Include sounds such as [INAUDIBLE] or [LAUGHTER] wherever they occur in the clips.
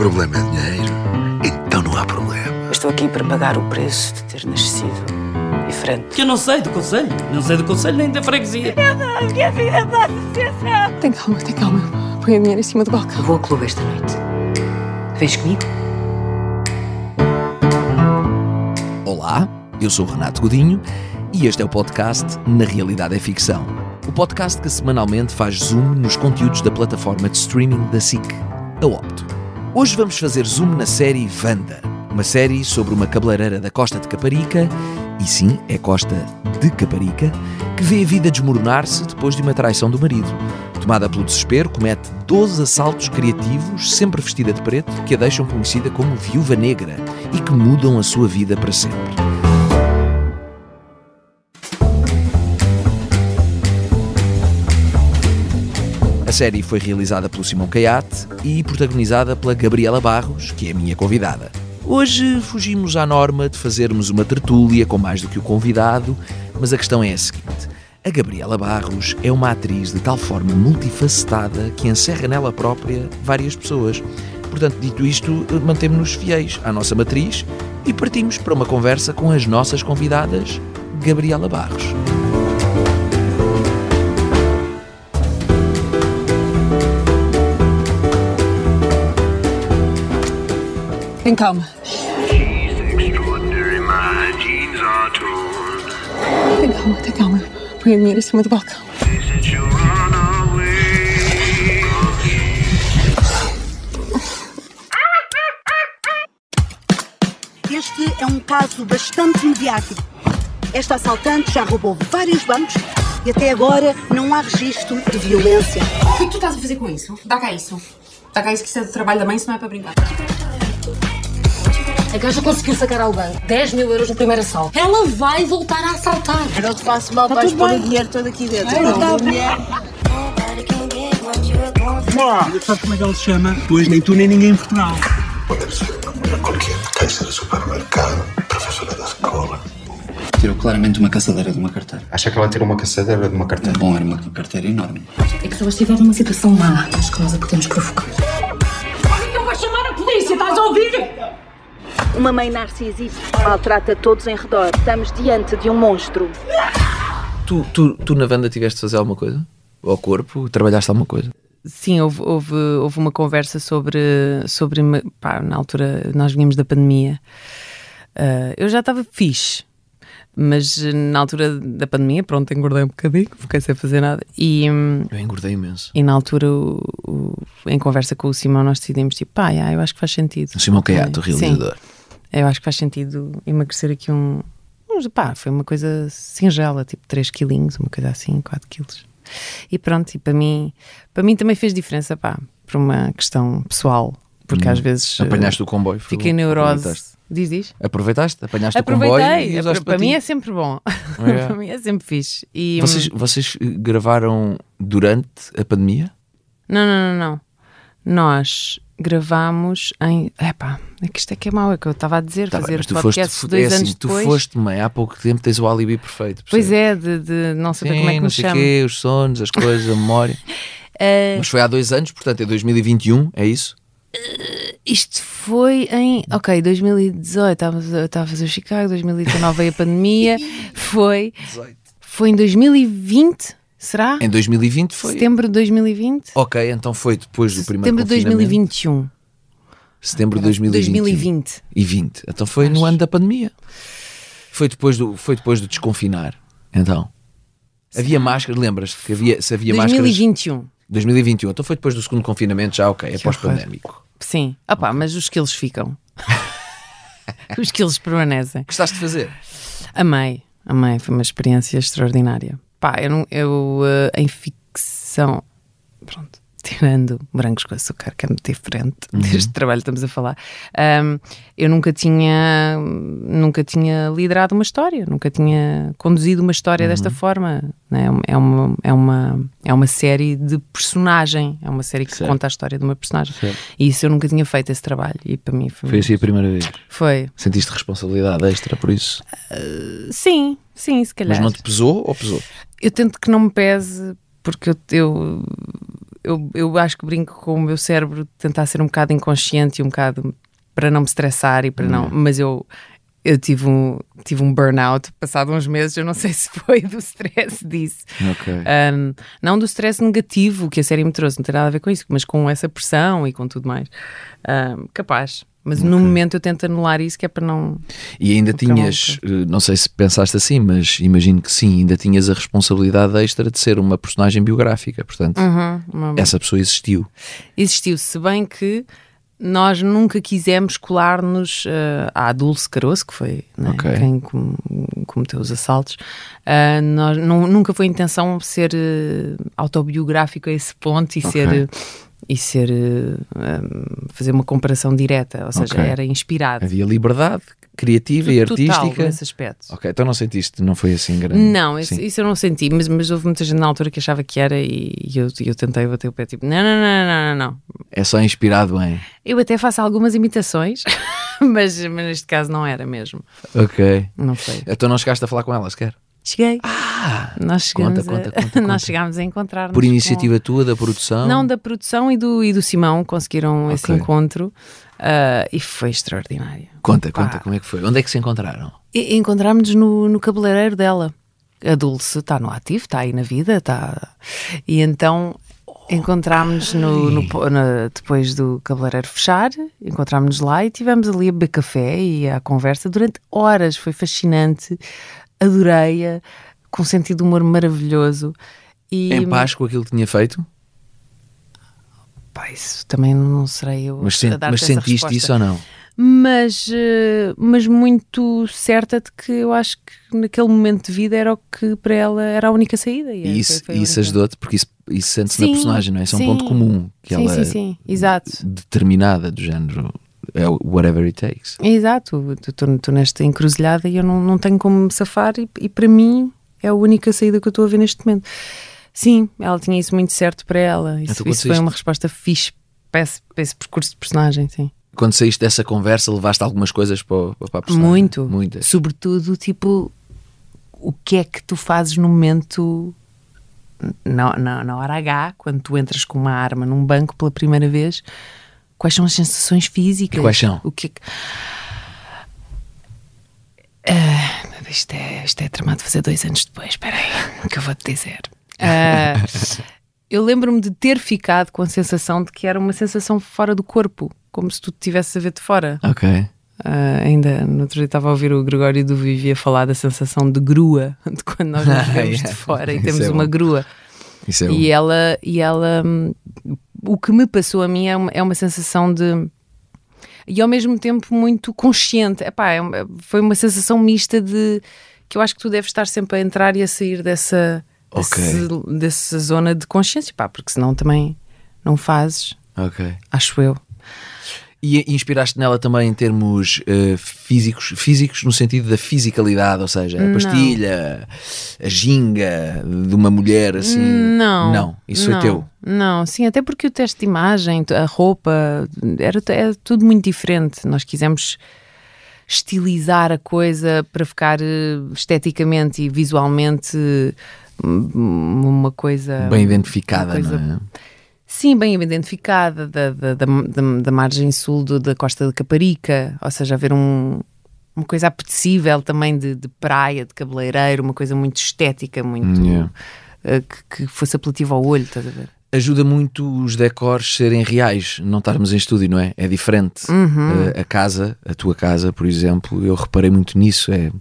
problema é dinheiro, então não há problema. Eu estou aqui para pagar o preço de ter nascido diferente. Que eu não sei do conselho. Não sei do conselho nem da freguesia. Tem calma, tem calma. Põe o dinheiro em cima do balcão. Vou ao clube esta noite. Vens comigo? Olá, eu sou o Renato Godinho e este é o podcast Na Realidade é Ficção. O podcast que semanalmente faz zoom nos conteúdos da plataforma de streaming da SIC, a Opto. Hoje vamos fazer zoom na série Vanda, uma série sobre uma cabeleireira da Costa de Caparica, e sim, é Costa de Caparica, que vê a vida desmoronar-se depois de uma traição do marido. Tomada pelo desespero, comete 12 assaltos criativos, sempre vestida de preto, que a deixam conhecida como Viúva Negra e que mudam a sua vida para sempre. Série foi realizada pelo Simão Caiate e protagonizada pela Gabriela Barros, que é a minha convidada. Hoje fugimos à norma de fazermos uma tertúlia com mais do que o convidado, mas a questão é a seguinte. A Gabriela Barros é uma atriz de tal forma multifacetada que encerra nela própria várias pessoas. Portanto, dito isto, mantemos-nos fiéis à nossa matriz e partimos para uma conversa com as nossas convidadas, Gabriela Barros. Tem calma. extraordinary. My jeans are torn. Tem calma, tem calma. Põe o dinheiro em cima do balcão. Este é um caso bastante mediático. Esta assaltante já roubou vários bancos e até agora não há registro de violência. O que, que tu estás a fazer com isso? Dá cá isso. Dá cá isso que isso é do trabalho da mãe, isso não é para brincar. A gaja conseguiu sacar ao banco 10 mil euros no primeiro assalto. Ela vai voltar a assaltar. Eu não te faço mal, vais pôr o dinheiro todo aqui dentro. Sabe como é que ela se chama? Pois nem tu nem ninguém em Portugal. Poder ser cualquier caixa de supermercado, profesora da escola. Tirou claramente uma caçadeira de uma carteira. Acha que ela tirou uma caçadeira de uma carteira? Bom, era uma carteira enorme. É que se ela estiver numa situação má, acho que nós a podemos provocar. Uma mãe narcisista maltrata todos em redor. Estamos diante de um monstro. Tu, tu, tu na Wanda tiveste de fazer alguma coisa? Ao corpo? Trabalhaste alguma coisa? Sim, houve, houve, houve uma conversa sobre, sobre pá, na altura nós vínhamos da pandemia. Uh, eu já estava fixe, mas na altura da pandemia, pronto, engordei um bocadinho, fiquei sem fazer nada. E, Eu engordei imenso. e na altura, o- o- em conversa com o Simão, nós decidimos tipo, pá, eu acho que faz sentido. O Simão Caiato, o Sim. Eu acho que faz sentido emagrecer aqui um. uns- Pá, foi uma coisa singela, tipo 3 quilinhos, uma coisa assim, 4 quilos. E pronto, e para mim, para mim também fez diferença, pá, por uma questão pessoal, porque às vezes. eh, Hum. Apanhaste o comboio. Fiquei neurose. Aproveitaste. Diz, diz. Aproveitaste? Apanhaste o comboio Aproveitei, usaste para, mim é sempre bom. [LAUGHS] É. para mim é sempre fixe. E, Vocês, vocês eh, gravaram durante a pandemia? Não, não, não, não. Nós gravámos em. Epá, é que isto é que é mau, é que eu estava a dizer, Tá bem, fazer mas tu foste, podcasts fu- dois é assim, anos tu depois. foste mãe, há pouco tempo tens o alibi perfeito. Pois é, de, de não saber Sim, como é que não nos sei chama. quê, os sons, as coisas, a memória. [LAUGHS] Eh, Mas foi há dois anos, portanto é 2021, é isso? Isto foi em. Ok, 2018, estava a- estava a fazer o Chicago, 2019 veio a pandemia, [LAUGHS] foi. Foi em 2020, será? Em 2020 foi. Setembro de 2020? Ok, então foi depois do primeiro Setembro de confinamento. 2021. Setembro de 2020. 2020. E 20. Então foi no ano da pandemia. Foi depois do, foi depois do desconfinar. Então. Havia máscaras, lembras-te que havia, se havia máscaras. 2021. 2021. Então foi depois do segundo confinamento, já ok, é pós-pandémico. Sim. Ah pá, mas os quilos ficam. [LAUGHS] os quilos permanecem. Gostaste de fazer? Amei, amei, foi uma experiência extraordinária. Pá, eu, não, eu eh, em ficção, pronto, tirando brancos com açúcar, que é muito diferente Uhum. deste trabalho que estamos a falar, ahm, eu nunca tinha, nunca tinha liderado uma história, nunca tinha conduzido uma história Uhum. desta forma. né? É, uma, é, uma, é uma série de personagem, é uma série que Certo. conta a história de uma personagem. Certo. E isso eu nunca tinha feito esse trabalho, e para mim foi. Foi assim a primeira vez. Foi. Sentiste responsabilidade extra por isso? Sim, sim, se calhar. Mas não te pesou ou pesou? Eu tento que não me pese, porque eu, eu, eu, eu acho que brinco com o meu cérebro de tentar ser um bocado inconsciente e um bocado para não me estressar e para não. Hum. Mas eu, eu tive um, tive um burnout passado uns meses, eu não sei se foi do stress disso. Ok. Um, não do stress negativo que a série me trouxe, não tem nada a ver com isso, mas com essa pressão e com tudo mais. Um, capaz. Mas no momento eu tento anular isso, que é para não. E ainda não tinhas, eh, não sei se pensaste assim, mas imagino que sim, ainda tinhas a responsabilidade extra de ser uma personagem biográfica, portanto, Uhum, essa pessoa existiu. Existiu, se bem que nós nunca quisemos colar-nos eh, à Dulce Caroço, que foi né, Ok. quem com- cometeu os assaltos. Ah, nós, nu- nunca foi a intenção ser eh, autobiográfico a esse ponto e Ok. ser. E ser. eh, um, fazer uma comparação direta, ou seja, Ok. era inspirado. Havia liberdade criativa e Total, artística. nesse aspecto. Ok, então não sentiste, não foi assim grande. Não, isso, isso eu não senti, mas, mas houve muita gente na altura que achava que era e, e eu, eu tentei bater o pé, tipo, não, não, não, não, não, não. É só inspirado em. Eu até faço algumas imitações, [LAUGHS] mas, mas neste caso não era mesmo. Ok. Não foi. Então não chegaste a falar com ela sequer? Cheguei. nós chegamos, conta, a, conta, [LAUGHS] conta, nós chegámos a encontrar Por iniciativa tua, da produção? Não, da produção e do, e do Simão conseguiram esse Ok. encontro ah, e foi extraordinário. Conta, Pá. conta, como é que foi? Onde é que se encontraram? Encontrámos-nos no, no cabeleireiro dela. A Dulce está no ativo, está aí na vida, está. E então encontrámos-nos no, no na- depois do cabeleireiro fechar, encontrámos-nos lá e tivemos ali a beber café e a conversa durante horas. Foi fascinante, adorei-a, com um sentido de humor maravilhoso. E, Em paz com aquilo que tinha feito? Pá, isso também não serei eu Mas, a sen- mas sentiste resposta. isso ou não? mas, eh, mas muito certa de que eu acho que naquele momento de vida era o que para ela era a única saída. E E isso, isso ajudou-te, porque isso, isso sente-se na personagem, não é? Isso é um ponto comum. Que sim, ela sim, é sim, exato. determinada, do género. É whatever it takes. Exato, estou nesta encruzilhada e eu não, não tenho como me safar, e, e para mim é a única saída que eu estou a ver neste momento. Sim, ela tinha isso muito certo para ela. Isso, Então, quando isso foi uma resposta fixe para esse, para esse percurso de personagem, sim. Quando saíste dessa conversa, levaste algumas coisas para, para a personagem? Muito. Muitas. Sobretudo, tipo, o que é que tu fazes no momento, na, na, na hora H, quando tu entras com uma arma num banco pela primeira vez, quais são as sensações físicas? E quais são? O que é. Ah, isto, é, isto é tramado fazer dois anos depois, espera aí, [LAUGHS] que eu vou-te dizer. Ah, eu lembro-me de ter ficado com a sensação de que era uma sensação fora do corpo, como se tu estivesse a ver de fora. Ok. Ah, ainda no outro dia estava a ouvir o Gregório do Vivi a falar da sensação de grua, de quando nós [LAUGHS] nos vemos Yeah. de fora e Isso temos é uma grua. Isso é e bom. ela, e ela, hum, o que me passou a mim é uma, é uma sensação de. E ao mesmo tempo muito consciente. Epá, é uma- foi uma sensação mista de que eu acho que tu deves estar sempre a entrar e a sair dessa, Ok. desse- dessa zona de consciência, pá, porque senão também não fazes, Ok. acho eu. E inspiraste nela também em termos eh, físicos, físicos no sentido da fisicalidade, ou seja, a Não. pastilha, a ginga de uma mulher assim. Não. Não, isso não, foi teu. Não, sim, até porque o teste de imagem, a roupa, era, era tudo muito diferente. Nós quisemos estilizar a coisa para ficar eh, esteticamente e visualmente hum, uma coisa Bem identificada, uma coisa- não é? Sim, bem identificada, da, da, da, da- margem sul do- da costa de Caparica, ou seja, haver um, uma coisa apetecível também de, de praia, de cabeleireiro, uma coisa muito estética, muito Yeah. eh, que, que fosse apelativa ao olho, estás a ver? Ajuda muito os decors serem reais, não estarmos em estúdio, não é? É diferente. Uhum. Eh, a casa, a tua casa, por exemplo, eu reparei muito nisso. É,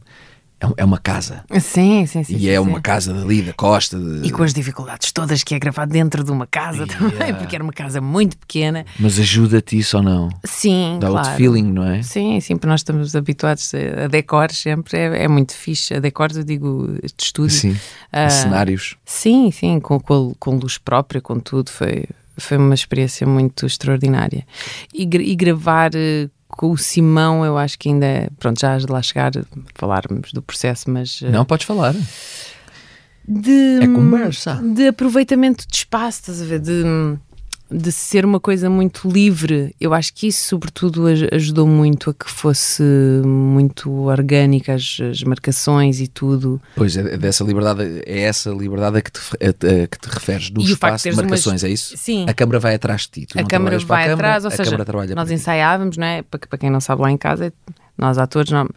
é, é uma casa. Sim, sim, sim. e sim, é sim. uma casa dali, da costa. de- E com as dificuldades todas que é gravado dentro de uma casa também, porque era uma casa muito pequena. Mas ajuda-te isso ou não? Sim, Dá claro. outro feeling, não é? Sim, sim, porque nós estamos habituados a decors sempre, é, é muito fixe. A decors, eu digo, de estúdio. Sim. Ah, Cenários. Sim, sim, com, com, com luz própria, com tudo, foi, foi uma experiência muito extraordinária. E, e gravar eh, com o Simão, eu acho que ainda, pronto, já has de lá chegar, falarmos do processo, mas... eh, Não podes falar. de, É conversa. de aproveitamento de espaço, estás a ver? De, de ser uma coisa muito livre. Eu acho que isso, sobretudo, ajudou muito a que fosse muito orgânica as, as marcações e tudo. Pois é, dessa liberdade, é essa liberdade a que te, a, a que te referes do E espaço de marcações, umas- é isso? Sim. A câmara vai atrás de ti. Tu a câmara vai a câmara, atrás, ou seja, nós ensaiávamos, não é? Para, para quem não sabe lá em casa, é- nós atores, não-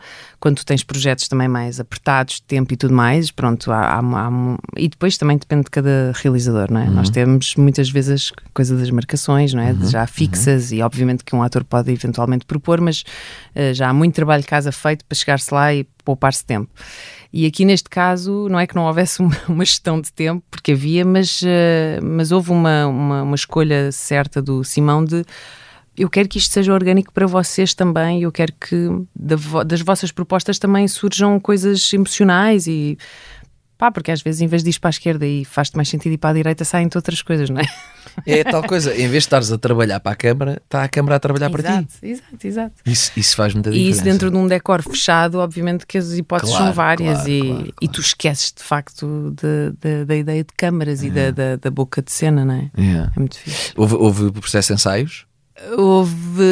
quando tu tens projetos também mais apertados de tempo e tudo mais, pronto, há, há- há- e depois também depende de cada realizador, não é? Uhum. Nós temos muitas vezes a coisa das marcações, não é? De já fixas e obviamente que um ator pode eventualmente propor, mas eh, já há muito trabalho de casa feito para chegar-se lá e poupar-se tempo. E aqui neste caso, não é que não houvesse [LAUGHS] uma, uma gestão de tempo, porque havia, mas, eh, mas houve uma, uma, uma escolha certa do Simão de eu quero que isto seja orgânico para vocês também, eu quero que das vossas propostas também surjam coisas emocionais e pá, porque às vezes em vez de ir para a esquerda e faz-te mais sentido ir para a direita, saem-te outras coisas, não é? É tal coisa, em vez de estares a trabalhar para a câmara, está a câmara a trabalhar para ti. exato, exato, exato. Isso, isso faz muita E diferença. isso dentro de um decor fechado, obviamente que as hipóteses Claro, são várias claro, e, claro, e tu esqueces de facto de- de- da ideia de câmaras e da, da, da boca de cena, não é? Yeah. É muito fixe. Houve, houve processo de ensaios? Houve,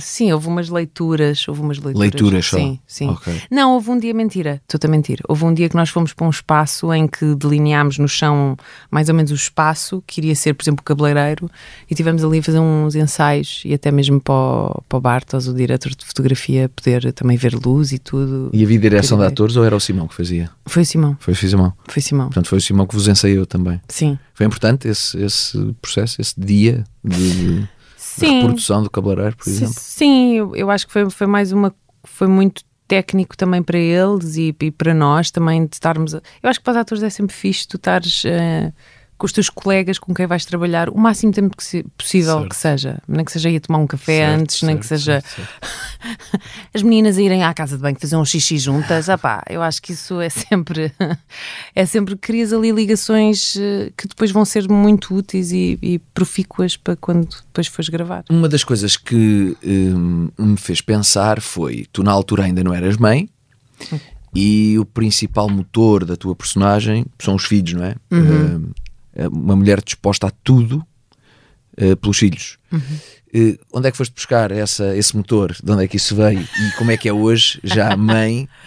sim, houve umas leituras, houve umas leituras. Leituras só? Sim, sim. Ok. Não, houve um dia, mentira, estou-te a mentir. Houve um dia que nós fomos para um espaço em que delineámos no chão mais ou menos o espaço, que iria ser, por exemplo, o cabeleireiro, e tivemos ali a fazer uns ensaios e até mesmo para o, para o Bartos, o diretor de fotografia, poder também ver luz e tudo. E havia direção de atores ou era o Simão que fazia? Foi o Simão, Foi o Simão. foi o Simão. Portanto, foi o Simão que vos ensaiou também. Sim. Foi importante esse, esse processo, esse dia de Sim. reprodução do cabeleireiro, por exemplo? Sim, eu, eu acho que foi, foi mais uma. Foi muito técnico também para eles e, e para nós também de estarmos. a- eu acho que para os atores é sempre fixe tu estares eh, com os teus colegas com quem vais trabalhar o máximo tempo que possível Certo. que seja. Nem que seja ir tomar um café Certo, antes, nem que seja [LAUGHS] as meninas irem à casa de banho fazer um xixi juntas. [LAUGHS] Ah pá, eu acho que isso é sempre. [LAUGHS] é sempre que crias ali ligações eh, que depois vão ser muito úteis e, e profícuas para quando depois fores gravar. Uma das coisas que hum, me fez pensar foi: tu na altura ainda não eras mãe e o principal motor da tua personagem são os filhos, não é? Hum, é uma mulher disposta a tudo eh, pelos filhos. Eh, onde é que foste buscar essa, esse motor? De onde é que isso veio? E como é que é hoje, já mãe? [LAUGHS]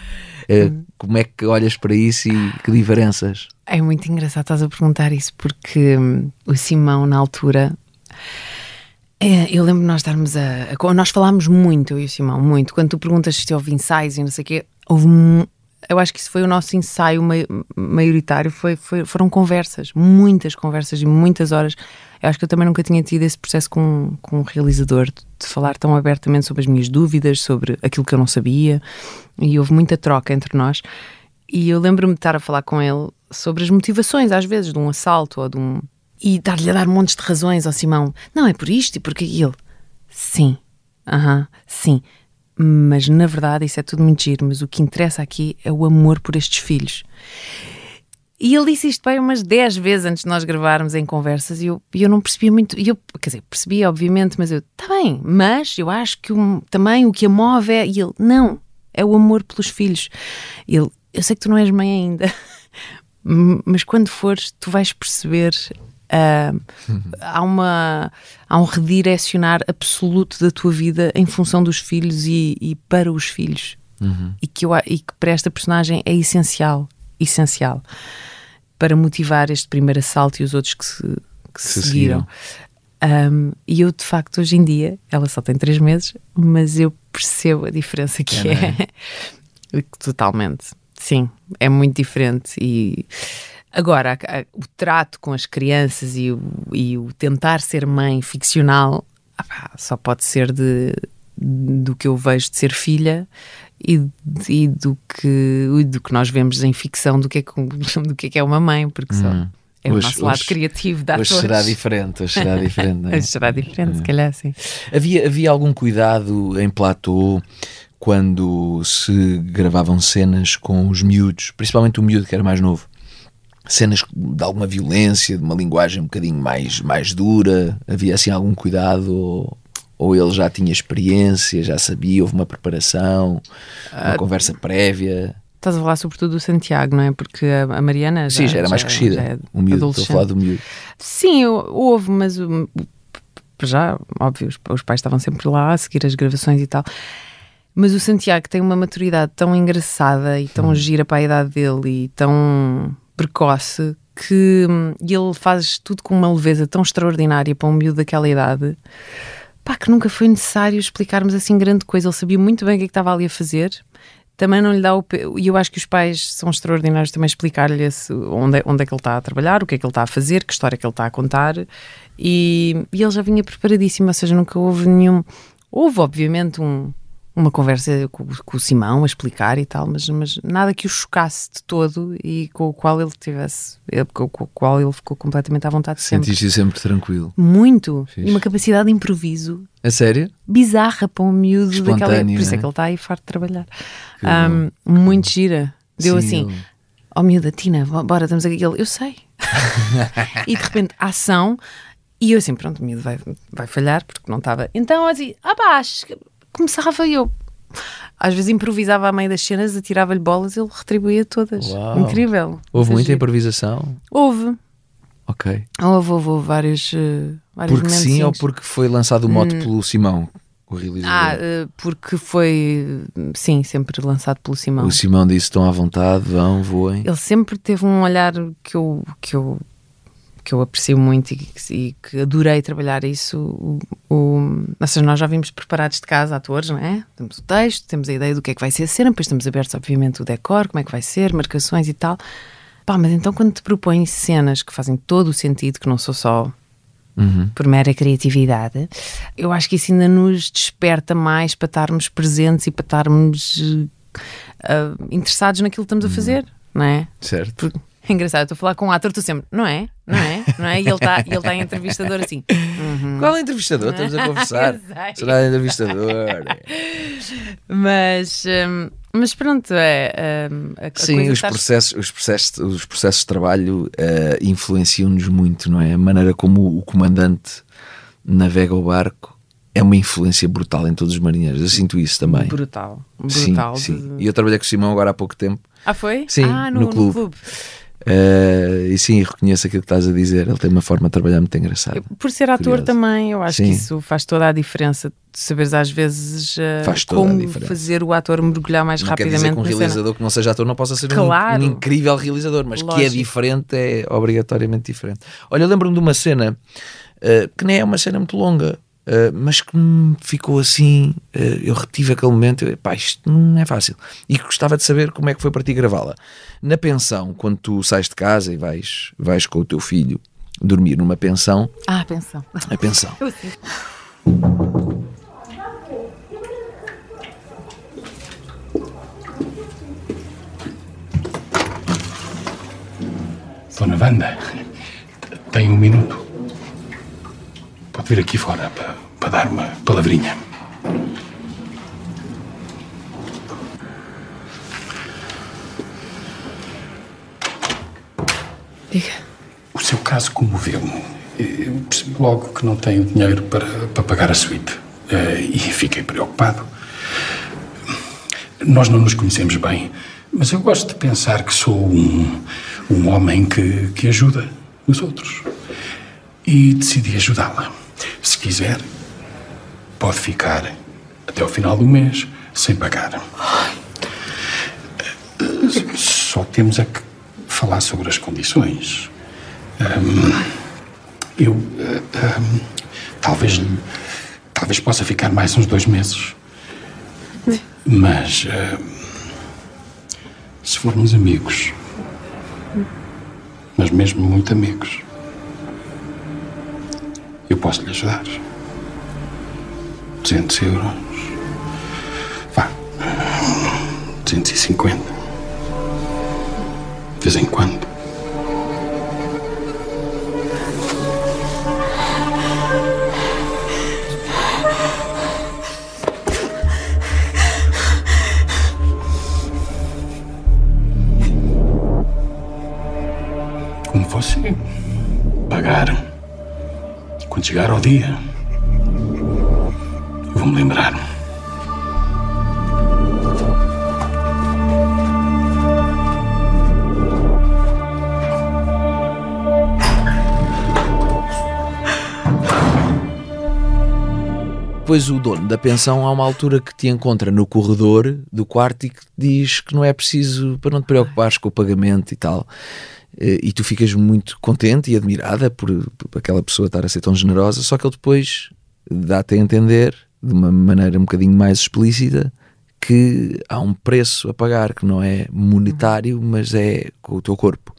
Eh, como é que olhas para isso e que diferenças? É muito engraçado estás a perguntar isso, porque hum, o Simão, na altura, é, eu lembro de nós estarmos a, a- Nós falámos muito, eu e o Simão, muito. Quando tu perguntas se houve ensaios e não sei o quê, houve. Eu acho que isso foi o nosso ensaio mai- maioritário, foi, foi- foram conversas, muitas conversas e muitas horas. Eu acho que eu também nunca tinha tido esse processo com, com um realizador, de, de falar tão abertamente sobre as minhas dúvidas, sobre aquilo que eu não sabia, e houve muita troca entre nós. E eu lembro-me de estar a falar com ele sobre as motivações, às vezes, de um assalto ou de um. E dar-lhe a dar montes de razões ao Simão. Não, é por isto e por aquilo. Sim, aham, sim. Mas na verdade isso é tudo muito giro. Mas o que interessa aqui é o amor por estes filhos. E ele disse isto bem umas 10 vezes antes de nós gravarmos em conversas e eu, eu não percebia muito. Eu, quer dizer, percebia, obviamente, mas eu, tá bem, mas eu acho que também o que a move é. E ele, não, é o amor pelos filhos. Ele, eu sei que tu não és mãe ainda, [LAUGHS] mas quando fores, tu vais perceber. Ah, há, uma, há um redirecionar absoluto da tua vida em função dos filhos e, e para os filhos. E, que eu, e que para esta personagem é essencial essencial para motivar este primeiro assalto e os outros que se, que se Se seguiram. Um, e eu, de facto, hoje em dia, ela só tem três meses, mas eu percebo a diferença que É, é. [LAUGHS] Totalmente. Sim, é muito diferente. E agora, o trato com as crianças e o, e o tentar ser mãe ficcional ah só pode ser de, do que eu vejo de ser filha e, e do, que, do que nós vemos em ficção do que é, [LAUGHS] do que é, que é uma mãe, porque só Hum. é o Hoje- nosso lado hoje- criativo da Hoje será diferente, hoje será diferente. é? [LAUGHS] Hoje será diferente, se calhar sim. Havia, havia algum cuidado em platô quando se gravavam cenas com os miúdos, principalmente o miúdo que era mais novo? Cenas de alguma violência, de uma linguagem um bocadinho mais, mais dura? Havia assim algum cuidado? Ou, ou ele já tinha experiência, já sabia, houve uma preparação, uma Ah, conversa prévia? Estás a falar sobretudo do Santiago, não é? Porque a, Mariana já, Sim, já era mais crescida. já é o miúdo, estou a falar do miúdo. Sim, houve, mas já, óbvio, os, os pais estavam sempre lá a seguir as gravações e tal. Mas o Santiago tem uma maturidade tão engraçada e tão gira para a idade dele e tão precoce que hum, ele faz tudo com uma leveza tão extraordinária para um miúdo daquela idade pá, que nunca foi necessário explicarmos assim grande coisa. Ele sabia muito bem o que, é que estava ali a fazer. Também não lhe dá o. E eu acho que os pais são extraordinários também explicar-lhe onde, é, onde é que ele está a trabalhar, o que é que ele está a fazer, que história é que ele está a contar. E, e ele já vinha preparadíssimo, ou seja, nunca houve nenhum. Houve, obviamente, um, uma conversa com, com, o Simão a explicar e tal, mas, mas nada que o chocasse de todo e com o qual ele tivesse, com o qual ele ficou completamente à vontade sempre. Sentiste sempre tranquilo? Muito. Fiz. E uma capacidade de improviso. A sério? Bizarra para um miúdo daquela. Por isso é, é que ele está aí farto de trabalhar. Um, muito gira. Deu Sim, assim. Ele... Oh miúda, Tina, bora, estamos aqui. Ele, eu sei. [LAUGHS] e de repente, ação. E eu assim, pronto, o miúdo vai, vai falhar porque não estava. Então, assim, abaixo começava eu. Às vezes improvisava à meio das cenas, atirava-lhe bolas e ele retribuía todas. Uau. Incrível. Houve muita improvisação? Houve. Ok. Houve, houve, houve vários, uh, vários Porque sim ou porque foi lançado o mote hum. pelo Simão? O realizador. Ah, uh, porque foi, sim, sempre lançado pelo Simão. O Simão disse: estão à vontade, vão, voem. Ele sempre teve um olhar que eu, que eu que eu aprecio muito e que, e que adorei trabalhar isso. O, o, ou seja, nós já vimos preparados de casa, atores, não é? Temos o texto, temos a ideia do que é que vai ser a cena, depois estamos abertos, obviamente, o decor, como é que vai ser, marcações e tal. Pá, mas então quando te propõem cenas que fazem todo o sentido, que não sou só Uhum. por mera criatividade, eu acho que isso ainda nos desperta mais para estarmos presentes e para estarmos uh, interessados naquilo que estamos a uhum. fazer, não é? Certo. Porque é [LAUGHS] engraçado, estou a falar com um ator, tu sempre, não é? Não é? Não é? E ele está ele tá em entrevistador assim. Uhum. Qual é o entrevistador? Estamos a [LAUGHS] conversar. Será entrevistador? mas, um, mas pronto, é. Um, a, Sim, os, processos, os, processos, os processos de trabalho uh, influenciam-nos muito, não é? A maneira como o comandante navega o barco é uma influência brutal em todos os marinheiros. Eu sinto isso também. Brutal. Brutal. Sim, sim. De... E eu trabalhei com o Simão agora há pouco tempo. Ah, foi? Sim, ah, no, no clube. No clube. Uh, e sim, reconheço aquilo que estás a dizer. Ele tem uma forma de trabalhar muito engraçada. Por ser ator Curioso. também, eu acho sim. que isso faz toda a diferença. De saberes às vezes uh, faz como fazer o ator mergulhar mais não rapidamente. Quer dizer que um realizador cena. que não seja ator não possa ser claro. um, um, incrível realizador, mas Lógico. que é diferente, é obrigatoriamente diferente. Olha, lembro-me de uma cena uh, que nem é uma cena muito longa. Uh, mas que me ficou assim. Uh, eu retive aquele momento, eu, pá, isto não é fácil. E gostava de saber como é que foi para ti gravá-la. Na pensão, quando tu sais de casa e vais, vais com o teu filho dormir numa pensão. Ah, a pensão. A pensão. [LAUGHS] Dona Wanda, tem um minuto. Pode vir aqui fora para, para dar uma palavrinha. Diga. O seu caso comoveu-me. Percebi logo que não tenho dinheiro para, para pagar a suíte. Eh, e fiquei preocupado. Nós não nos conhecemos bem, mas eu gosto de pensar que sou um, um homem que, que ajuda os outros. E decidi ajudá-la. Se quiser, pode ficar até o final do mês sem pagar. Só temos a que falar sobre as condições. Um, eu um, talvez talvez possa ficar mais uns dois meses. Mas um, se formos amigos, mas mesmo muito amigos, eu posso lhe ajudar. 200 euros. Vá. 250. De vez em quando. Como você pagar quando chegar ao dia, eu vou me lembrar. depois o dono da pensão há uma altura que te encontra no corredor do quarto e que diz que não é preciso para não te preocupares com o pagamento e tal. Eh, E tu ficas muito contente e admirada por, por aquela pessoa estar a ser tão generosa, só que ele depois dá-te a entender de uma maneira um bocadinho mais explícita que há um preço a pagar que não é monetário, mas é com o teu corpo.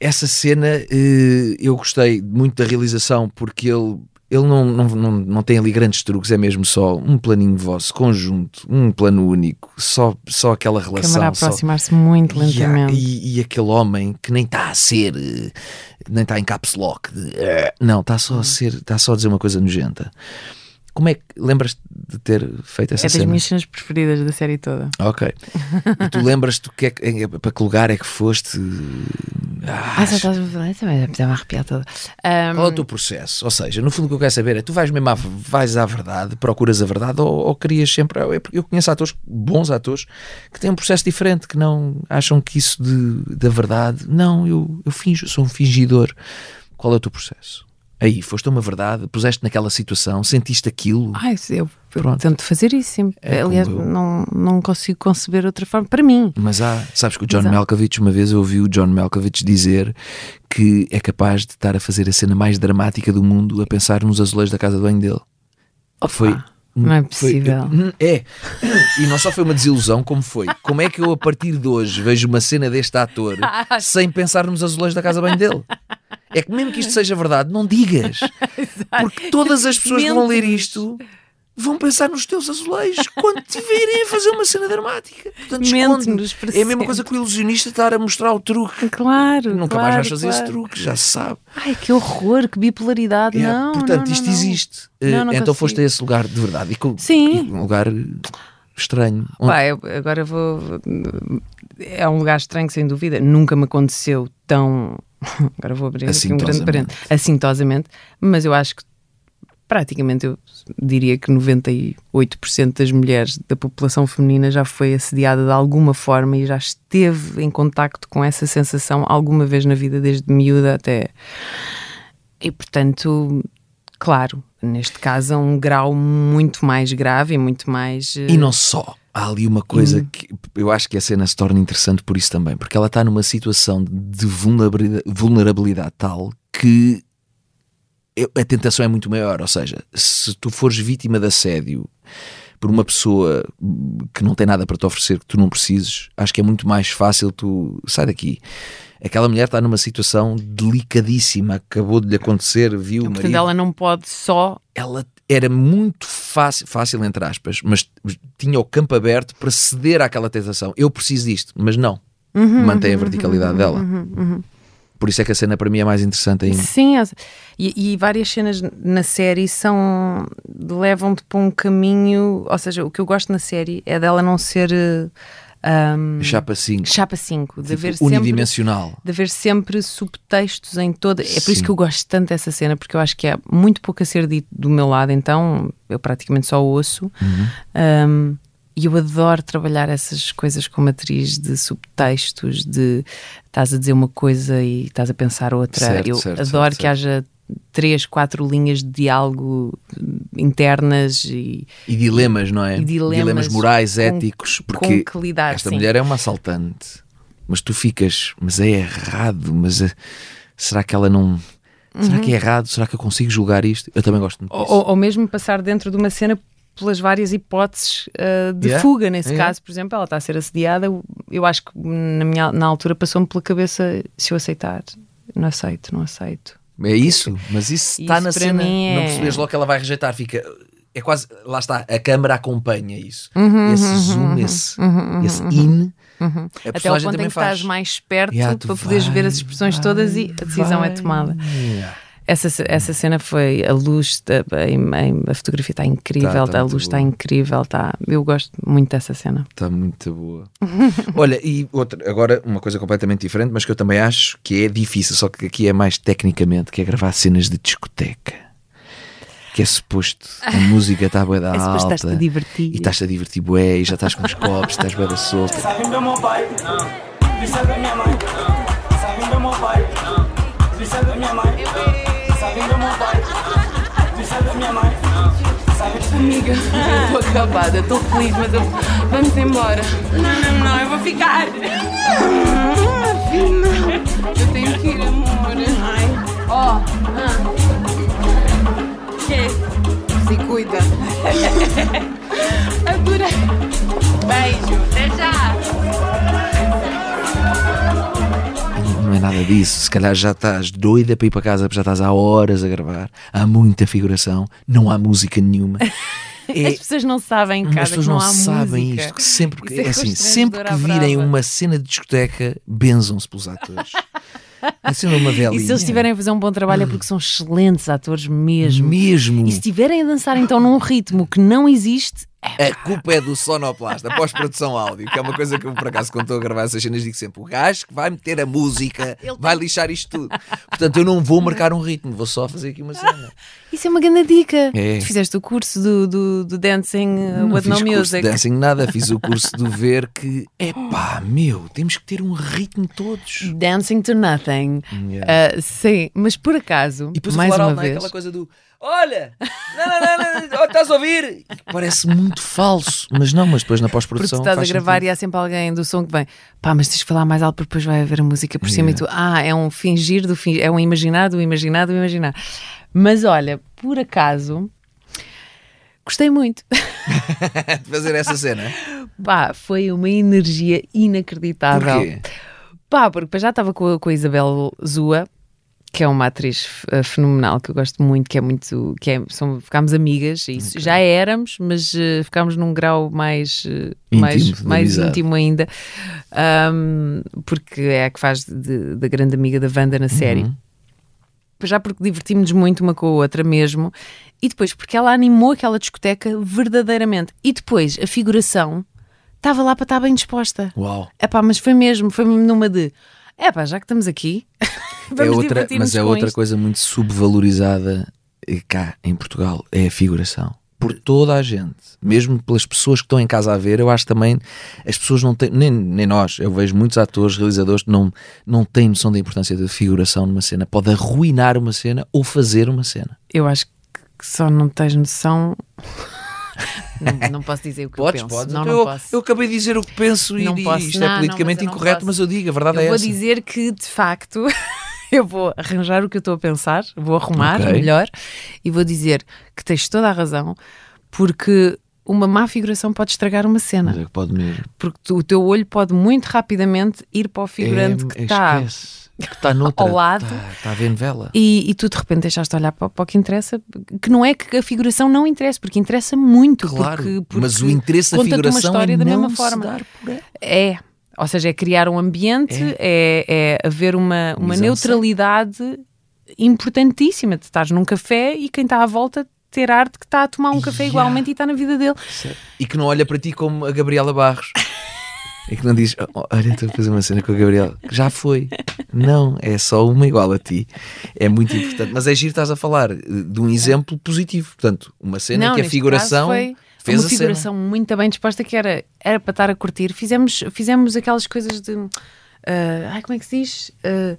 Essa cena eh, eu gostei muito da realização porque ele, ele não, não, não, não tem ali grandes truques, é mesmo só um planinho vosso, conjunto, um plano único, só, só aquela relação. A aproximar-se muito lentamente. e, e aquele homem que nem está a ser, eh, nem está em caps lock, de, eh, não, está Hum. só a ser, está só a dizer uma coisa nojenta. Como é que lembras de ter feito essa É das cena? minhas cenas preferidas da série toda. Ok. E tu [LAUGHS] lembras-te que é para que lugar é que foste? Ah, já estás a falar, também já me arrepiar toda. Ahm, Qual é o teu processo? Ou seja, no fundo o que eu quero saber é tu vais mesmo à, vais à verdade, procuras a verdade ou, ou querias sempre. Eu, eu conheço atores, bons atores, que têm um processo diferente, que não acham que isso de, da verdade. Não, eu, eu finjo, sou um fingidor. Qual é o teu processo? Aí, foste uma verdade, puseste naquela situação, sentiste aquilo. Ai, eu, eu tento fazer isso sempre. É Aliás, eu. não, não consigo conceber outra forma. Para mim. Mas há, sabes que o John há. Malkovich, uma vez eu ouvi o John Malkovich dizer que é capaz de estar a fazer a cena mais dramática do mundo a pensar nos azulejos da casa de banho dele. foi. não é foi- possível. Hum, é. E não só foi uma desilusão, como foi. Como é que eu, a partir de hoje, vejo uma cena deste ator [LAUGHS] sem pensar nos azulejos da casa banho dele? É que mesmo que isto seja verdade, não digas. [LAUGHS] Porque todas as pessoas que vão ler isto vão pensar nos teus azulejos quando te virem a fazer uma cena dramática. Portanto, esconde. É a mesma coisa que o ilusionista estar a mostrar o truque. Claro. Nunca claro, mais vais fazer esse claro. truque, já se sabe. Ai, que horror, que bipolaridade. É, não, portanto, não, não, isto não. existe. Eh, então consigo. foste a esse lugar de verdade. E com- Sim. um lugar estranho. Pá, agora vou. É um lugar estranho, sem dúvida. Nunca me aconteceu tão. [LAUGHS] Agora vou abrir aqui um grande parênteses. Assintosamente. Mas eu acho que praticamente eu diria que 98% das mulheres da população feminina já foi assediada de alguma forma e já esteve em contacto com essa sensação alguma vez na vida, desde miúda até. E portanto, claro, neste caso é um grau muito mais grave e muito mais. eh, E não só. Há ali uma coisa que eu acho que a cena se torna interessante por isso também, porque ela está numa situação de vulnerabilidade, vulnerabilidade tal que eu- a tentação é muito maior. Ou seja, se tu fores vítima de assédio por uma pessoa que não tem nada para te oferecer que tu não precises, acho que é muito mais fácil tu sai daqui. Aquela mulher está numa situação delicadíssima, acabou de lhe acontecer, viu o Portanto, marido ela não pode só. ela era muito fácil, fácil entre aspas, mas tinha o campo aberto para ceder àquela tentação. Eu preciso disto, mas não. Uhum, Mantém a uhum, verticalidade uhum, dela. uhum, uhum. Por isso é que a cena para mim é mais interessante ainda. Sim, e, e várias cenas na série são. levam-te para um caminho. Ou seja, o que eu gosto na série é dela não ser. eh, ahm, Chapa 5. Chapa 5, de Tipo, haver sempre, unidimensional. de haver sempre subtextos em toda. É por Sim. isso que eu gosto tanto dessa cena, porque eu acho que há muito pouco a ser dito do meu lado, então eu praticamente só ouço. Uhum. Um, e eu adoro trabalhar essas coisas como atriz de subtextos, de estás a dizer uma coisa e estás a pensar outra. Certo, eu certo, adoro certo, que haja três, quatro linhas de diálogo internas e, E dilemas, não é? E dilemas morais, com- éticos. Porque com que lidar, esta sim. mulher é uma assaltante. Mas tu ficas, mas é errado, mas é- será que ela não. Será Uhum. que é errado? Será que eu consigo julgar isto? Eu também gosto muito disso. ou- ou mesmo passar dentro de uma cena pelas várias hipóteses uh, de Yeah, fuga. Nesse yeah. caso, por exemplo, ela está a ser assediada. eu- Eu acho que na, minha, na altura passou-me pela cabeça se eu aceitar. Não aceito, não aceito. É isso, mas isso está na cena. mim Não é- percebes logo que ela vai rejeitar, fica. É quase. Lá está, a câmara acompanha isso. Uhum, esse uhum, zoom, uhum, esse, uhum, esse uhum, in. Uhum. A Até ao personagem ponto em que estás faz. mais perto Yeah, tu para poderes ver vai, as expressões todas e a decisão é vai. tomada. Yeah. Essa, essa cena foi a luz, a, a- a fotografia está incrível, Tá, tá a luz está boa. incrível, tá, eu gosto muito dessa cena. Está muito boa. [LAUGHS] Olha, e outra, agora uma coisa completamente diferente, mas que eu também acho que é difícil, só que aqui é mais tecnicamente, que é gravar cenas de discoteca. Que é suposto, a [LAUGHS] música está bué da É alta. estás-te a divertir. E estás-te a divertir bué, e já estás com os copos, estás bué da solta. Sabem do meu pai, vista da minha mãe. Sabem do meu pai, vista da minha mãe. Do meu pai, vista da minha mãe. Sabem Amiga, [LAUGHS] eu estou acabada, estou feliz, mas eu... vamos embora. Não, não, não, eu vou ficar. Eu tenho que ir, amor. Ó, ah. Que? se cuida. [LAUGHS] Adorei. Beijo, até já. Não é nada disso. Se calhar já estás doida para ir para casa, porque já estás há horas a gravar. Há muita figuração, não há música nenhuma. [LAUGHS] É- As pessoas não sabem em casa As pessoas não, não há sabem música. isto. que Sempre que, é é assim, sempre que virem uma cena de discoteca, benzam-se pelos atores. [LAUGHS] Sempre uma. E se eles estiverem a fazer um bom trabalho é porque são excelentes atores mesmo. Mesmo. E se estiverem a dançar então num ritmo que não existe, A culpa é do sonoplasta, pós-produção áudio, que é uma coisa que eu por acaso quando estou a gravar essas cenas digo sempre: o gajo que vai meter a música [LAUGHS] vai lixar isto tudo. Portanto, eu não vou marcar um ritmo, vou só fazer aqui uma [LAUGHS] cena. isso é uma grande dica. É. Tu fizeste o curso do, do, do Dancing Não with fiz No curso Music. de dancing, nada, fiz o [LAUGHS] curso de ver que, epá, meu, temos que ter um ritmo todos. Dancing to Nothing. Yeah. Uh, sim, mas por acaso, E depois mais falar uma é? vez. aquela coisa do olha, não, não, não, não, estás a ouvir? Parece muito falso, mas não, mas depois na Porque pós-produção. tu estás a gravar sentido. e há sempre alguém do som que vem, pá, mas tens de falar mais alto porque depois vai haver a música por cima e tu, ah, é um fingir do fingir, é um imaginar do imaginar do imaginar. Mas olha, por acaso, gostei muito. [LAUGHS] de fazer essa cena. Pá, foi uma energia inacreditável. Porquê? Pá, porque depois já estava com, a- com a Isabel Zua, que é uma atriz eh, fenomenal que eu gosto muito, que é muito. Que é, são, ficámos amigas, isso já éramos, mas eh, ficámos num grau mais, eh, Íntimo, mais, mais íntimo ainda, Ahm, porque é a que faz da grande amiga da Wanda na série. Uhum. Já porque divertimos-nos muito uma com a outra mesmo, e depois porque ela animou aquela discoteca verdadeiramente. E depois a figuração estava lá para estar bem disposta. Uau. Epá, mas foi mesmo, foi mesmo numa de epá, já que estamos aqui, [LAUGHS] vamos é outra, mas é outra isto. coisa muito subvalorizada eh, cá em Portugal, é a figuração. Por toda a gente, mesmo pelas pessoas que estão em casa a ver, eu acho também as pessoas não têm, nem, nem nós, eu vejo muitos atores, realizadores que não, não têm noção da importância da figuração numa cena. Pode arruinar uma cena ou fazer uma cena. Eu acho que só não tens noção. Não, não posso dizer o que Podes, eu penso. podes. Não, Então não eu, posso. eu acabei de dizer o que penso e, Não posso. isto Não, é não, politicamente mas eu incorreto, posso. mas eu digo, a verdade eu é vou essa. dizer que de facto [LAUGHS] eu vou arranjar o que eu estou a pensar, vou arrumar Ok. melhor e vou dizer que tens toda a razão, porque uma má figuração pode estragar uma cena. Mas é que pode mesmo. Porque tu- o teu olho pode muito rapidamente ir para o figurante É, que está esquece. Que está noutra, ao lado. Está, está a ver novela. E, e tu de repente deixaste de olhar para, para o que interessa, que não é que a figuração não interessa, porque interessa muito. Claro, porque, porque mas o interesse da figuração uma história é da não mesma se forma. dar por ela. É. Ou seja, é criar um ambiente, é, é haver uma, uma neutralidade importantíssima. Tu estás num café e quem está à volta ter arte que está a tomar um café Yeah. igualmente e está na vida dele. E que não olha para ti como a Gabriela Barros. E que não diz, "Oh, olha, estou a fazer uma cena com a Gabriela. Já foi. Não, é só uma igual a ti. É muito importante. Mas é giro, estás a falar eh, de um exemplo positivo. Portanto, uma cena não, que a figuração foi fez uma figuração muito bem disposta que era, era para estar a curtir. Fizemos, fizemos aquelas coisas de. ah, ai, como é que se diz? De-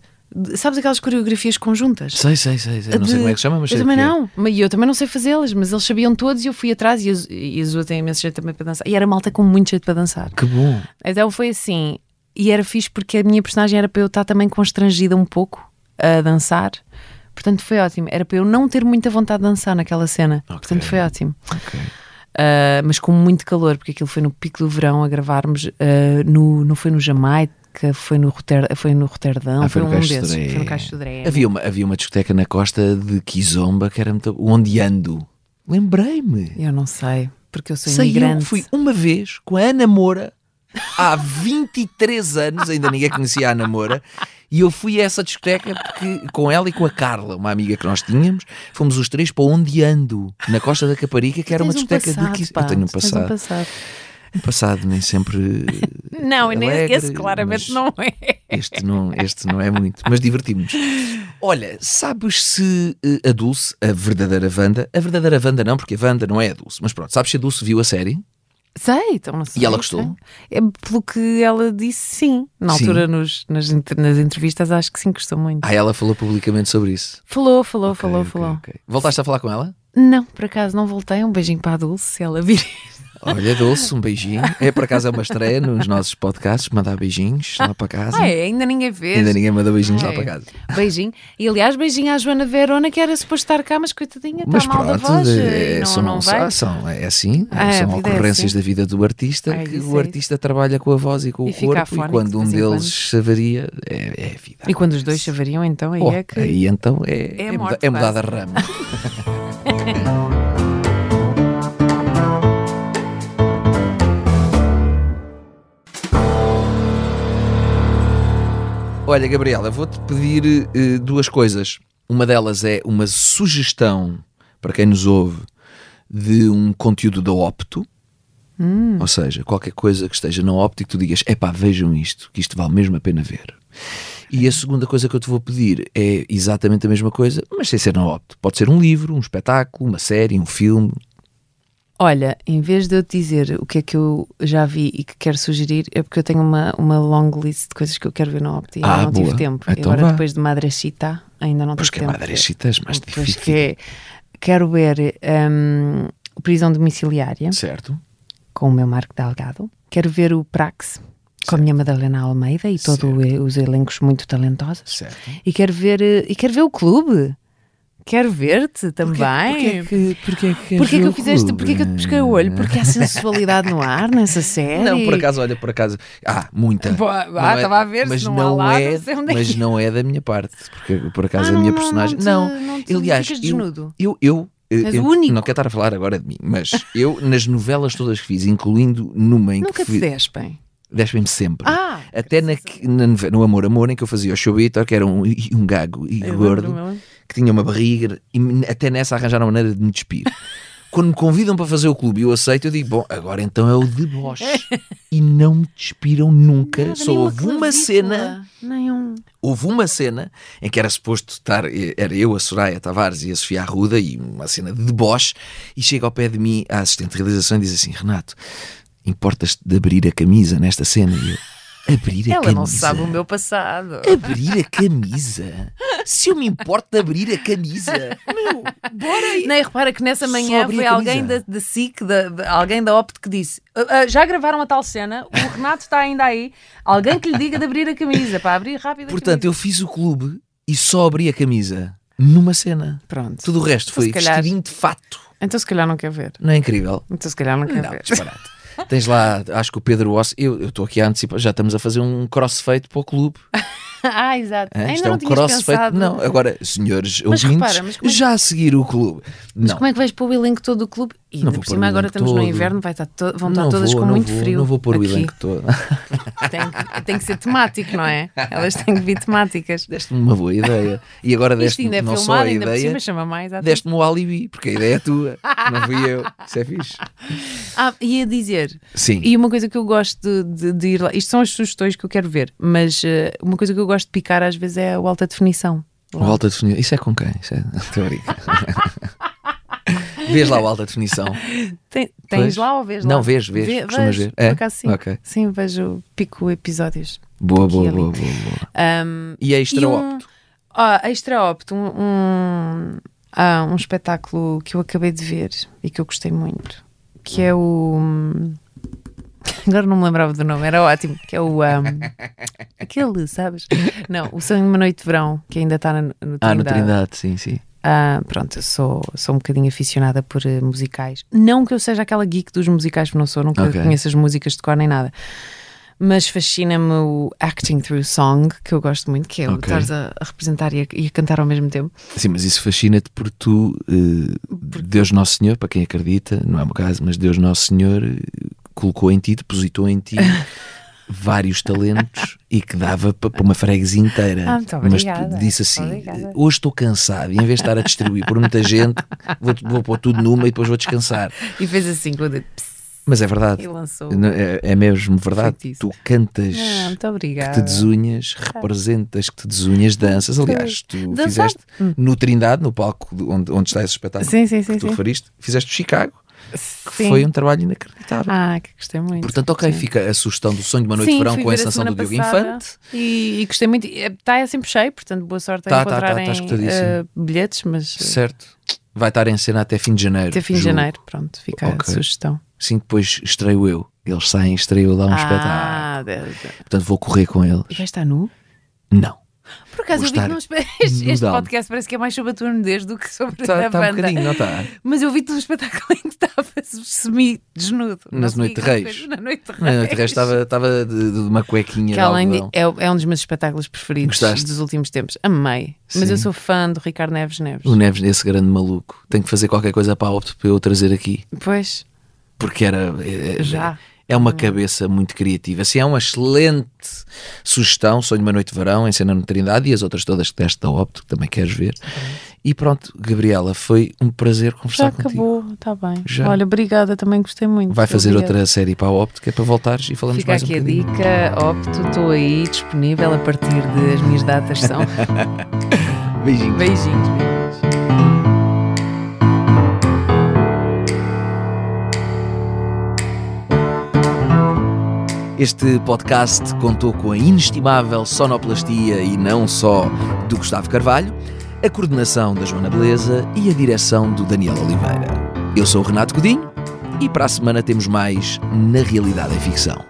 sabes aquelas coreografias conjuntas? Sei, sei, sei. sei. Não sei De- como é que chama, mas eu sei também é. não, mas eu também não sei fazê-las, mas eles sabiam todos e eu fui atrás e a, Zu- e a Zua tem imenso jeito também para dançar. E era malta com muito jeito para dançar. Que bom. Então foi assim, e era fixe porque a minha personagem era para eu estar também constrangida um pouco a dançar. Portanto, foi ótimo. Era para eu não ter muita vontade de dançar naquela cena. Portanto, foi ótimo. Uh, mas com muito calor, porque aquilo foi no pico do verão a gravarmos. uh, no, não foi no Jamaica, foi no, Rotter, foi no Roterdão, Ah, foi, no um desses. Foi no Caixo de Sodré. Havia uma, havia uma discoteca na costa de Kizomba que era muito. Onde ando? Lembrei-me. Eu não sei, porque eu sou Sei eu, imigrante. fui uma vez com a Ana Moura há 23 anos, ainda ninguém conhecia a Ana Moura, e eu fui a essa discoteca porque, com ela e com a Carla, uma amiga que nós tínhamos, fomos os três para onde ando, na Costa da Caparica, que era uma Tens um discoteca passado, de Kiz- pá, Eu tenho um tens um passado. Um passado nem sempre. Não, nem- alegre, esse claramente não é. Este não, este não é muito, mas divertimos. Olha, sabes se eh, a Dulce, a verdadeira Wanda, a verdadeira Wanda não, porque a Wanda não é a Dulce, mas pronto, sabes se a Dulce viu a série? Sei, então não sei. E ela gostou? É, pelo que ela disse, sim. Na Sim. altura, nos, nas, nas entrevistas, acho que sim, gostou muito. Ah, ela falou publicamente sobre isso. Falou, falou, Ok, falou, ok, falou. ok. Voltaste a falar com ela? Não, por acaso não voltei. Um beijinho para a Dulce, se ela vir. Olha, Dulce, um beijinho. É por acaso é uma estreia nos nossos podcasts, mandar beijinhos lá para casa. Ah, é, ainda ninguém fez. Ainda ninguém manda beijinhos É. lá para casa. Beijinho. E aliás, beijinho à Joana Verona, que era suposto estar cá, mas coitadinha, Mas está mal da pronto, voz. é, não, são, não vai. são, é assim, Ah, a são é ocorrências assim. da vida do artista É que o é artista trabalha com a voz e com E o corpo e quando um deles quando. se avaria é, é a vida. E quando os dois se avariam, então aí Oh, é que. Aí então é, É a é, muda- morte é Olha, Gabriela, vou-te pedir eh, duas coisas. Uma delas é uma sugestão para quem nos ouve de um conteúdo da Opto. Hum. Ou seja, qualquer coisa que esteja na Opto e que tu digas, epá, vejam isto, que isto vale mesmo a pena ver. E a segunda coisa que eu te vou pedir é exatamente a mesma coisa, mas sem ser na Opto. Pode ser um livro, um espetáculo, uma série, um filme. Olha, em vez de eu te dizer o que é que eu já vi e que quero sugerir, é porque eu tenho uma, uma long list de coisas que eu quero ver no Opti e Ah, não tive boa. tempo. E Então agora vá. depois de Madrechita ainda não Pois tive que é tempo. Madrechita, é mais Pois difícil. que é, quero ver hum, Prisão Domiciliária Certo. com o meu Marco Delgado. Quero ver o Prax com a minha Madalena Almeida e todos os elencos muito talentosos. Certo. E quero ver, eh, e quero ver o clube. Quero ver-te também. Porquê que, porquê que, Porquê que eu fizeste, porquê que eu te pesquei o olho? Porque há sensualidade no ar nessa série. Não, por acaso, olha, por acaso. Ah, muita. Pô, ah, Não é- estava a ver mas não não, lá, é, não é Mas não é da minha parte, porque por acaso Ah, a minha não, não, personagem. não Não, te- não te- aliás, ficas eu, desnudo. eu, eu, eu o único. não quero estar a falar agora de mim, mas eu, nas novelas todas que fiz, incluindo numa em Nunca que te fi- despem. Despem-me sempre. Ah, Até na, na no Amor Amor, em que eu fazia o show Vitor, que era um, um gago e Eu gordo. Que tinha uma barriga, e até nessa arranjaram a maneira de me despir. [LAUGHS] Quando me convidam para fazer o clube e eu aceito, eu digo, bom, agora então é o deboche. [LAUGHS] e não me despiram nunca. Nada, Só houve uma cena Nem um. houve uma cena em que era suposto estar, era eu, a Soraya Tavares e a Sofia Arruda, e uma cena de deboche, e chega ao pé de mim a assistente de realização e diz assim: Renato, importas-te de abrir a camisa nesta cena? E eu, abrir a Ela camisa? não sabe o meu passado. Abrir a camisa? Se eu me importo de abrir a camisa, meu, bora aí. Nem repara que nessa manhã foi alguém da, da SIC, da, da- alguém da Opto que disse: "Ah, ah, já gravaram a tal cena, o Renato está ainda aí. Alguém que lhe diga de abrir a camisa, para abrir rápido. a Portanto, camisa." eu fiz o clube e só abri a camisa numa cena. Pronto. Tudo o resto Então, foi calhar- vestidinho de fato. Então, se calhar, não quer ver. Não é incrível? Então, se calhar, não quer Não, ver. disparate. Tens lá, acho que o Pedro Ossi, eu estou aqui a antecipar, já estamos a fazer um crossfade para o clube. [LAUGHS] ah, exato. Hã? Ainda Isto é não um crossfade. Não, agora, senhores Mas ouvintes, repara, mas é que- já a seguir o clube. Mas não, como é que vais pôr o elenco todo do clube? E Não por cima o agora estamos no todo. inverno, vai estar to- vão estar não todas vou, com muito vou, frio. Não vou pôr o aqui. elenco todo. [LAUGHS] Tem, que- tem que ser temático, não é? Elas têm que vir temáticas. Deste-me uma boa ideia. E agora deste-me é não só filmado, a ainda por ideia, cima chama mais a deste-me o alibi, porque a ideia é tua, não fui eu. Isso é fixe. Ah, ia dizer. Sim. E uma coisa que eu gosto de, de- de ir lá, isto são as sugestões que eu quero ver, mas eh, uma coisa que eu gosto de picar às vezes é o alta definição. O alta definição. Isso é com quem? Isso é... [LAUGHS] A brincar. Vês lá o alta definição. [LAUGHS] Tem- tens lá ou vês lá? Não, vês, vês. Vê- Costumas vejo, ver. É? Por acaso sim. Ok. Sim, vejo, pico episódios. Boa, boa, boa, boa, boa. Um, E a extra um, opto? Ah, extra opto, um, um, ah, um espetáculo que eu acabei de ver e que eu gostei muito, que é o. [LAUGHS] Agora não me lembrava do nome, era ótimo. Que é o. um, [LAUGHS] aquele, sabes? Não, o Sonho de uma Noite de Verão, que ainda está no, no Trindade. Ah, no Trindade, sim, sim. Ah, pronto, eu sou, sou um bocadinho aficionada por eh, musicais. Não que eu seja aquela geek dos musicais, porque não sou, nunca Ok. conheço as músicas de cor nem nada. Mas fascina-me o acting through song, que eu gosto muito, que é o Ok. estares a, a representar e a, e a cantar ao mesmo tempo. Sim, mas isso fascina-te porque tu, eh, Deus Nosso Senhor, para quem acredita, não é o meu caso, mas Deus Nosso Senhor eh, colocou em ti, depositou em ti [LAUGHS] vários talentos e que dava para uma freguesia inteira. Ah, muito mas obrigada. tu disse assim: Obrigada. hoje estou cansado e em vez de estar a distribuir por muita gente, vou, vou pôr tudo numa e depois vou descansar. E fez assim, quando Mas é verdade. É, é mesmo verdade. Feitiço. Tu cantas Ah, que te desunhas, representas que te desunhas, danças. Aliás, tu fizeste no Trindade, no palco de- onde, onde está esse espetáculo Sim, sim, sim, que tu referiste, fizeste Chicago. Foi um trabalho inacreditável. Ah, que gostei muito. Portanto, ok, Sim. fica a sugestão do sonho de uma noite Sim, de verão com a encenação do Diogo Infante. E, e gostei muito. Está é sempre cheio, portanto, boa sorte a Tá, tá, tá, encontrarem tá eh, bilhetes, mas. eh, Certo. Vai estar em cena até fim de janeiro. Até fim de janeiro, pronto, fica a Ok. sugestão. Sim, depois estreio eu. Eles saem, estreio lá um espetáculo. Ah, de- de- Portanto, vou correr com eles. e vai estar nu? Não. Por acaso eu vi que não [LAUGHS] este, podcast parece que é mais sobre a tua nudez do que sobre Tá- a tá um banda. bocadinho, não tá? Mas eu vi-te num espetáculo [LAUGHS] em que estavas semi-desnudo. Sei Noite de é Reis. Na Noite de Na Noite de Reis. Estava, estava de, de uma cuequinha Que além de é, é um dos meus espetáculos preferidos Gostaste? dos últimos tempos. Amei. Mas Sim. eu sou fã do Ricardo Neves Neves. O Neves, esse grande maluco. Tenho que fazer qualquer coisa para a Opto para eu o trazer aqui. Pois, Porque era. É, é- Já. É uma cabeça muito criativa. Assim, é uma excelente sugestão. Sonho de uma noite de verão em cena no Trindade e as outras todas que deste da Opto, que também queres ver. E pronto, Gabriela, foi um prazer conversar já contigo. acabou, está bem. Já. Olha, obrigada, também gostei muito. Vai fazer Obrigada. outra série para a Opto, que é para voltares e falamos Fica mais um aqui a dica, opto, estou aí disponível a partir de as minhas datas são. [LAUGHS] Beijinhos. Beijinhos, beijinhos. Este podcast contou com a inestimável sonoplastia e não só do Gustavo Carvalho, a coordenação da Joana Beleza e a direção do Daniel Oliveira. Eu sou o Renato Godinho e para a semana temos mais Na Realidade é Ficção.